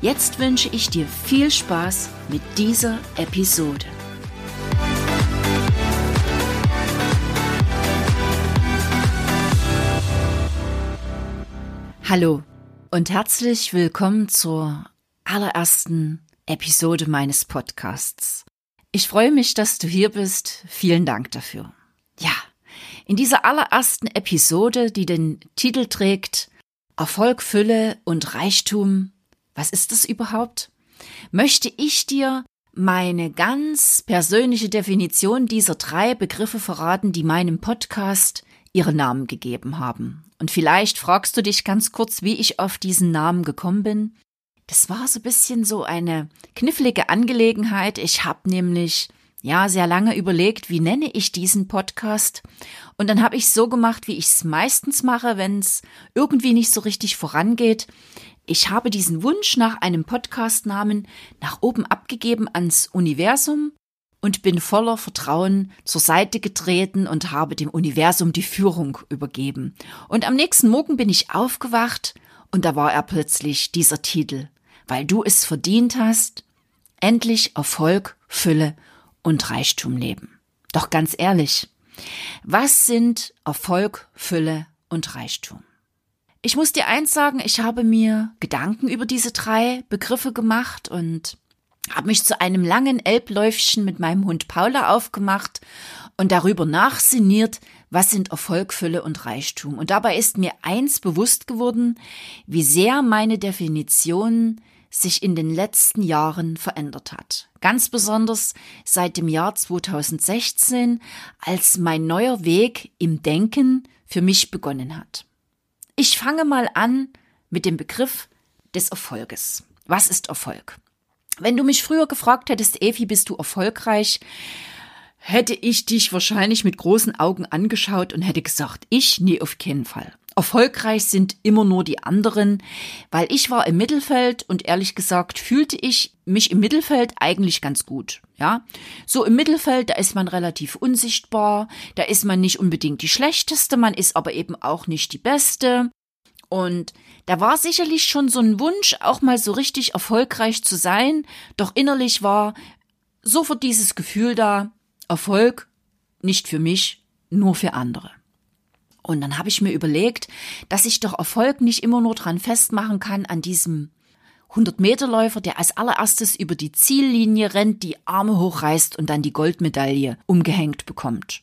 Jetzt wünsche ich dir viel Spaß mit dieser Episode. Hallo und herzlich willkommen zur allerersten Episode meines Podcasts. Ich freue mich, dass du hier bist. Vielen Dank dafür. Ja, in dieser allerersten Episode, die den Titel trägt Erfolg, Fülle und Reichtum was ist das überhaupt? Möchte ich dir meine ganz persönliche Definition dieser drei Begriffe verraten, die meinem Podcast ihre Namen gegeben haben. Und vielleicht fragst du dich ganz kurz, wie ich auf diesen Namen gekommen bin. Das war so ein bisschen so eine knifflige Angelegenheit. Ich habe nämlich ja sehr lange überlegt, wie nenne ich diesen Podcast. Und dann habe ich so gemacht, wie ich es meistens mache, wenn es irgendwie nicht so richtig vorangeht. Ich habe diesen Wunsch nach einem Podcastnamen nach oben abgegeben ans Universum und bin voller Vertrauen zur Seite getreten und habe dem Universum die Führung übergeben. Und am nächsten Morgen bin ich aufgewacht und da war er plötzlich dieser Titel, weil du es verdient hast, endlich Erfolg, Fülle und Reichtum leben. Doch ganz ehrlich, was sind Erfolg, Fülle und Reichtum? Ich muss dir eins sagen, ich habe mir Gedanken über diese drei Begriffe gemacht und habe mich zu einem langen Elbläufchen mit meinem Hund Paula aufgemacht und darüber nachsinniert, was sind Erfolg, Fülle und Reichtum. Und dabei ist mir eins bewusst geworden, wie sehr meine Definition sich in den letzten Jahren verändert hat. Ganz besonders seit dem Jahr 2016, als mein neuer Weg im Denken für mich begonnen hat. Ich fange mal an mit dem Begriff des Erfolges. Was ist Erfolg? Wenn du mich früher gefragt hättest, Evi, bist du erfolgreich, hätte ich dich wahrscheinlich mit großen Augen angeschaut und hätte gesagt, ich? Nee, auf keinen Fall. Erfolgreich sind immer nur die anderen, weil ich war im Mittelfeld und ehrlich gesagt fühlte ich mich im Mittelfeld eigentlich ganz gut. Ja, so im Mittelfeld, da ist man relativ unsichtbar, da ist man nicht unbedingt die schlechteste, man ist aber eben auch nicht die beste. Und da war sicherlich schon so ein Wunsch, auch mal so richtig erfolgreich zu sein, doch innerlich war sofort dieses Gefühl da, Erfolg nicht für mich, nur für andere. Und dann habe ich mir überlegt, dass ich doch Erfolg nicht immer nur dran festmachen kann an diesem 100-Meter-Läufer, der als allererstes über die Ziellinie rennt, die Arme hochreißt und dann die Goldmedaille umgehängt bekommt.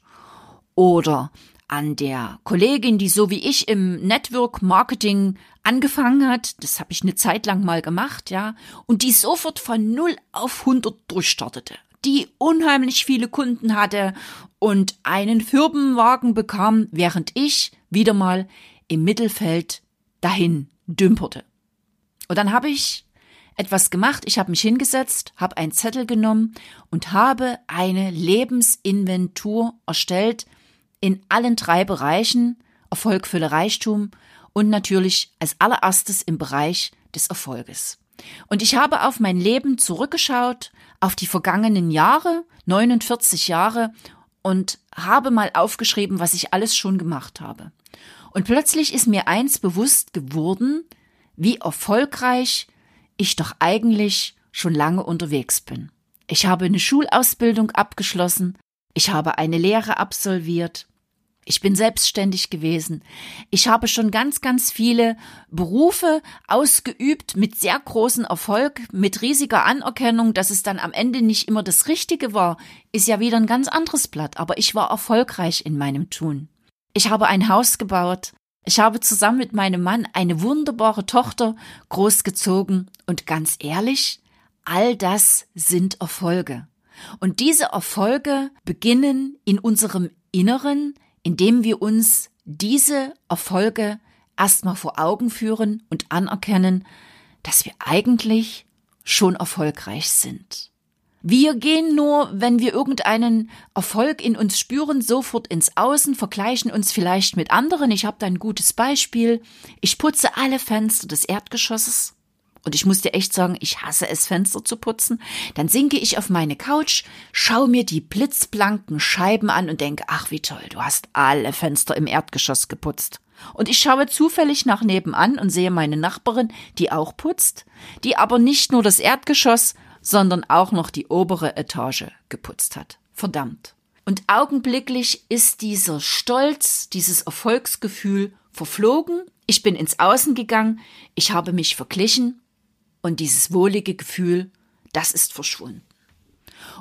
Oder an der Kollegin, die so wie ich im Network Marketing angefangen hat, das habe ich eine Zeit lang mal gemacht, ja, und die sofort von 0 auf 100 durchstartete, die unheimlich viele Kunden hatte und einen Firmenwagen bekam, während ich wieder mal im Mittelfeld dahin dümperte. Und dann habe ich etwas gemacht, ich habe mich hingesetzt, habe einen Zettel genommen und habe eine Lebensinventur erstellt in allen drei Bereichen Erfolg, Fülle, Reichtum und natürlich als allererstes im Bereich des Erfolges. Und ich habe auf mein Leben zurückgeschaut, auf die vergangenen Jahre, 49 Jahre, und habe mal aufgeschrieben, was ich alles schon gemacht habe. Und plötzlich ist mir eins bewusst geworden, wie erfolgreich ich doch eigentlich schon lange unterwegs bin. Ich habe eine Schulausbildung abgeschlossen, ich habe eine Lehre absolviert, ich bin selbstständig gewesen. Ich habe schon ganz, ganz viele Berufe ausgeübt mit sehr großem Erfolg, mit riesiger Anerkennung, dass es dann am Ende nicht immer das Richtige war, ist ja wieder ein ganz anderes Blatt. Aber ich war erfolgreich in meinem Tun. Ich habe ein Haus gebaut. Ich habe zusammen mit meinem Mann eine wunderbare Tochter großgezogen. Und ganz ehrlich, all das sind Erfolge. Und diese Erfolge beginnen in unserem Inneren, indem wir uns diese Erfolge erstmal vor Augen führen und anerkennen, dass wir eigentlich schon erfolgreich sind. Wir gehen nur, wenn wir irgendeinen Erfolg in uns spüren, sofort ins Außen, vergleichen uns vielleicht mit anderen. Ich habe da ein gutes Beispiel. Ich putze alle Fenster des Erdgeschosses. Und ich muss dir echt sagen, ich hasse es, Fenster zu putzen. Dann sinke ich auf meine Couch, schaue mir die blitzblanken Scheiben an und denke, ach wie toll, du hast alle Fenster im Erdgeschoss geputzt. Und ich schaue zufällig nach nebenan und sehe meine Nachbarin, die auch putzt, die aber nicht nur das Erdgeschoss, sondern auch noch die obere Etage geputzt hat. Verdammt. Und augenblicklich ist dieser Stolz, dieses Erfolgsgefühl verflogen. Ich bin ins Außen gegangen, ich habe mich verglichen und dieses wohlige Gefühl, das ist verschwunden.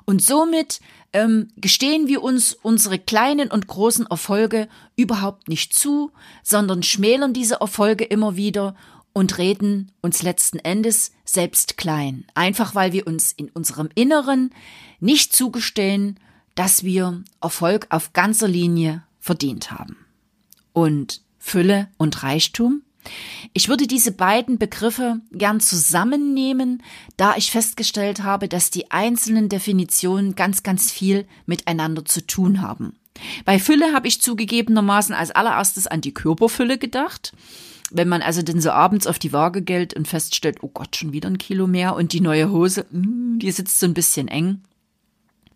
Und somit ähm, gestehen wir uns unsere kleinen und großen Erfolge überhaupt nicht zu, sondern schmälern diese Erfolge immer wieder und reden uns letzten Endes selbst klein, einfach weil wir uns in unserem Inneren nicht zugestehen, dass wir Erfolg auf ganzer Linie verdient haben. Und Fülle und Reichtum? Ich würde diese beiden Begriffe gern zusammennehmen, da ich festgestellt habe, dass die einzelnen Definitionen ganz, ganz viel miteinander zu tun haben. Bei Fülle habe ich zugegebenermaßen als allererstes an die Körperfülle gedacht. Wenn man also denn so abends auf die Waage geht und feststellt, oh Gott, schon wieder ein Kilo mehr und die neue Hose, mm, die sitzt so ein bisschen eng.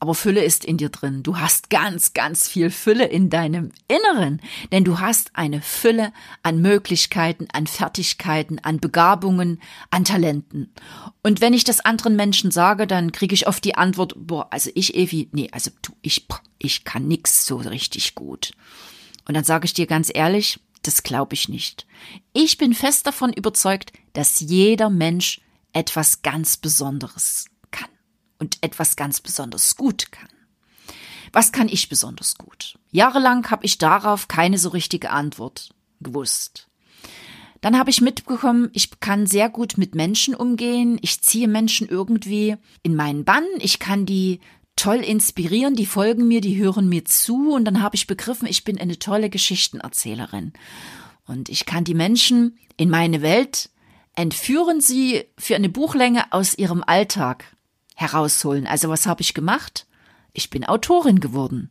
Aber Fülle ist in dir drin. Du hast ganz, ganz viel Fülle in deinem Inneren, denn du hast eine Fülle an Möglichkeiten, an Fertigkeiten, an Begabungen, an Talenten. Und wenn ich das anderen Menschen sage, dann kriege ich oft die Antwort, boah, also ich, Evi, nee, also du, ich, ich kann nix so richtig gut. Und dann sage ich dir ganz ehrlich, das glaube ich nicht. Ich bin fest davon überzeugt, dass jeder Mensch etwas ganz Besonderes und etwas ganz besonders gut kann. Was kann ich besonders gut? Jahrelang habe ich darauf keine so richtige Antwort gewusst. Dann habe ich mitbekommen, ich kann sehr gut mit Menschen umgehen. Ich ziehe Menschen irgendwie in meinen Bann. Ich kann die toll inspirieren, die folgen mir, die hören mir zu und dann habe ich begriffen, ich bin eine tolle Geschichtenerzählerin. Und ich kann die Menschen in meine Welt entführen, sie für eine Buchlänge aus ihrem Alltag herausholen. Also was habe ich gemacht? Ich bin Autorin geworden.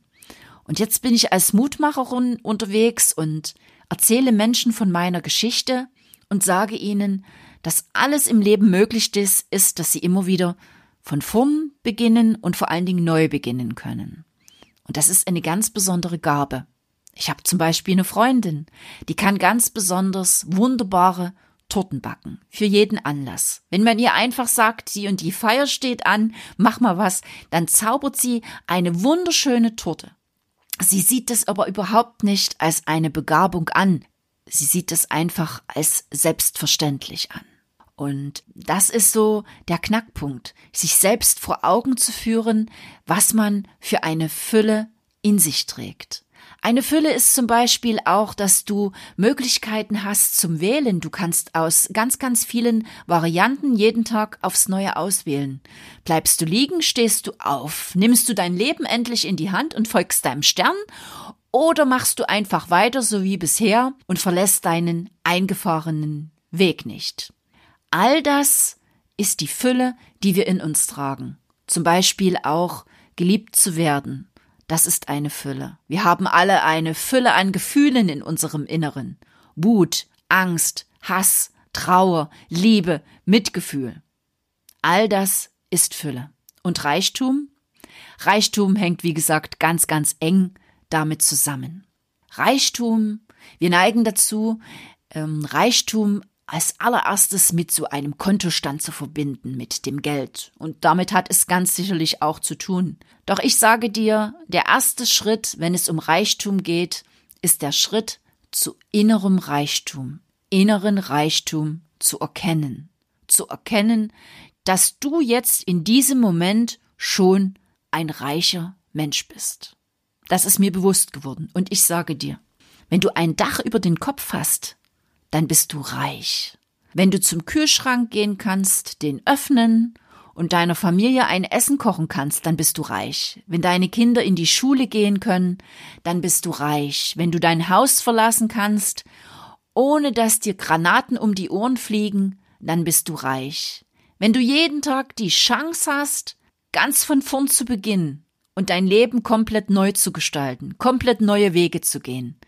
Und jetzt bin ich als Mutmacherin unterwegs und erzähle Menschen von meiner Geschichte und sage ihnen, dass alles im Leben möglich ist, ist, dass sie immer wieder von vorn beginnen und vor allen Dingen neu beginnen können. Und das ist eine ganz besondere Gabe. Ich habe zum Beispiel eine Freundin, die kann ganz besonders wunderbare Torten backen. Für jeden Anlass. Wenn man ihr einfach sagt, sie und die Feier steht an, mach mal was, dann zaubert sie eine wunderschöne Torte. Sie sieht es aber überhaupt nicht als eine Begabung an. Sie sieht es einfach als selbstverständlich an. Und das ist so der Knackpunkt, sich selbst vor Augen zu führen, was man für eine Fülle in sich trägt. Eine Fülle ist zum Beispiel auch, dass du Möglichkeiten hast zum Wählen. Du kannst aus ganz, ganz vielen Varianten jeden Tag aufs Neue auswählen. Bleibst du liegen, stehst du auf. Nimmst du dein Leben endlich in die Hand und folgst deinem Stern? Oder machst du einfach weiter so wie bisher und verlässt deinen eingefahrenen Weg nicht? All das ist die Fülle, die wir in uns tragen. Zum Beispiel auch geliebt zu werden. Das ist eine Fülle. Wir haben alle eine Fülle an Gefühlen in unserem Inneren. Wut, Angst, Hass, Trauer, Liebe, Mitgefühl. All das ist Fülle. Und Reichtum? Reichtum hängt, wie gesagt, ganz, ganz eng damit zusammen. Reichtum, wir neigen dazu, ähm, Reichtum als allererstes mit so einem Kontostand zu verbinden, mit dem Geld. Und damit hat es ganz sicherlich auch zu tun. Doch ich sage dir, der erste Schritt, wenn es um Reichtum geht, ist der Schritt zu innerem Reichtum, inneren Reichtum zu erkennen. Zu erkennen, dass du jetzt in diesem Moment schon ein reicher Mensch bist. Das ist mir bewusst geworden. Und ich sage dir, wenn du ein Dach über den Kopf hast, dann bist du reich. Wenn du zum Kühlschrank gehen kannst, den öffnen und deiner Familie ein Essen kochen kannst, dann bist du reich. Wenn deine Kinder in die Schule gehen können, dann bist du reich. Wenn du dein Haus verlassen kannst, ohne dass dir Granaten um die Ohren fliegen, dann bist du reich. Wenn du jeden Tag die Chance hast, ganz von vorn zu beginnen und dein Leben komplett neu zu gestalten, komplett neue Wege zu gehen,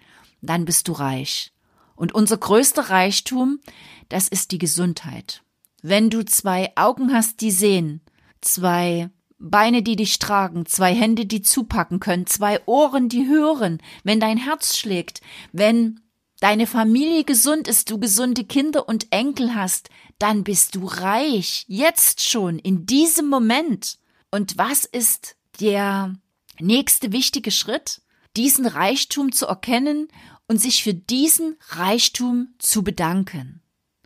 dann bist du reich. Und unser größter Reichtum, das ist die Gesundheit. Wenn du zwei Augen hast, die sehen, zwei Beine, die dich tragen, zwei Hände, die zupacken können, zwei Ohren, die hören, wenn dein Herz schlägt, wenn deine Familie gesund ist, du gesunde Kinder und Enkel hast, dann bist du reich, jetzt schon, in diesem Moment. Und was ist der nächste wichtige Schritt? Diesen Reichtum zu erkennen und sich für diesen Reichtum zu bedanken.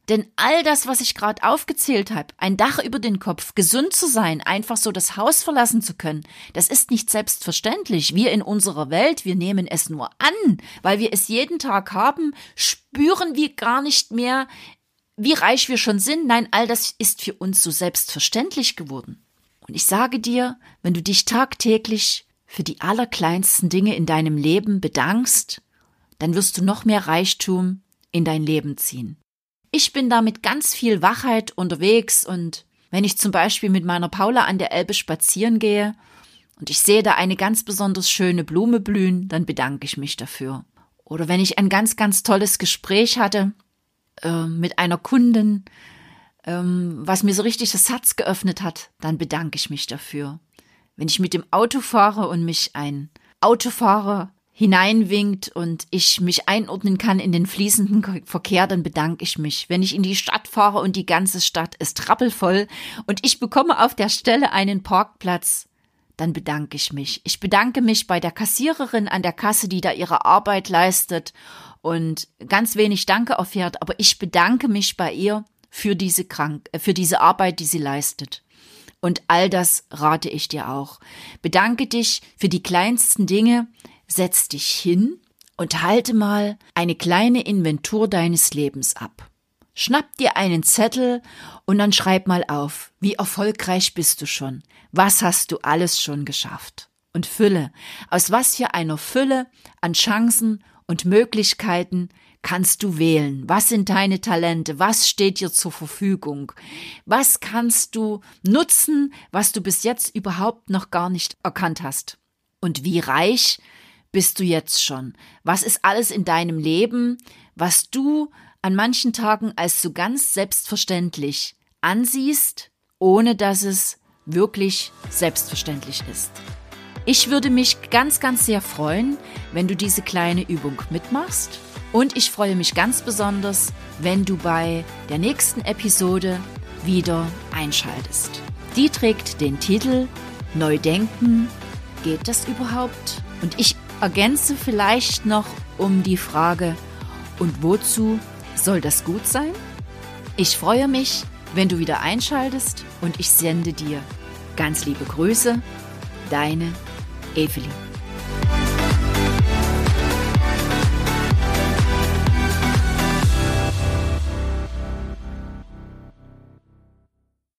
Denn all das, was ich gerade aufgezählt habe, ein Dach über den Kopf, gesund zu sein, einfach so das Haus verlassen zu können, das ist nicht selbstverständlich. Wir in unserer Welt, wir nehmen es nur an, weil wir es jeden Tag haben, spüren wir gar nicht mehr, wie reich wir schon sind. Nein, all das ist für uns so selbstverständlich geworden. Und ich sage dir, wenn du dich tagtäglich für die allerkleinsten Dinge in deinem Leben bedankst, dann wirst du noch mehr Reichtum in dein Leben ziehen. Ich bin da mit ganz viel Wachheit unterwegs und wenn ich zum Beispiel mit meiner Paula an der Elbe spazieren gehe und ich sehe da eine ganz besonders schöne Blume blühen, dann bedanke ich mich dafür. Oder wenn ich ein ganz, ganz tolles Gespräch hatte äh, mit einer Kundin, ähm, was mir so richtig das Herz geöffnet hat, dann bedanke ich mich dafür. Wenn ich mit dem Auto fahre und mich ein Autofahrer hineinwinkt und ich mich einordnen kann in den fließenden Verkehr, dann bedanke ich mich. Wenn ich in die Stadt fahre und die ganze Stadt ist rappelvoll und ich bekomme auf der Stelle einen Parkplatz, dann bedanke ich mich. Ich bedanke mich bei der Kassiererin an der Kasse, die da ihre Arbeit leistet und ganz wenig Danke erfährt, aber ich bedanke mich bei ihr für diese krank, äh, für diese Arbeit, die sie leistet. Und all das rate ich dir auch. Bedanke dich für die kleinsten Dinge, setz dich hin und halte mal eine kleine Inventur deines Lebens ab. Schnapp dir einen Zettel und dann schreib mal auf, wie erfolgreich bist du schon, was hast du alles schon geschafft. Und Fülle, aus was für einer Fülle an Chancen und Möglichkeiten kannst du wählen? Was sind deine Talente? Was steht dir zur Verfügung? Was kannst du nutzen, was du bis jetzt überhaupt noch gar nicht erkannt hast? Und wie reich bist du jetzt schon? Was ist alles in deinem Leben, was du an manchen Tagen als so ganz selbstverständlich ansiehst, ohne dass es wirklich selbstverständlich ist? Ich würde mich ganz, ganz sehr freuen, wenn du diese kleine Übung mitmachst. Und ich freue mich ganz besonders, wenn du bei der nächsten Episode wieder einschaltest. Die trägt den Titel Neu denken. Geht das überhaupt? Und ich ergänze vielleicht noch um die Frage, und wozu soll das gut sein? Ich freue mich, wenn du wieder einschaltest und ich sende dir ganz liebe Grüße, deine Evelyn.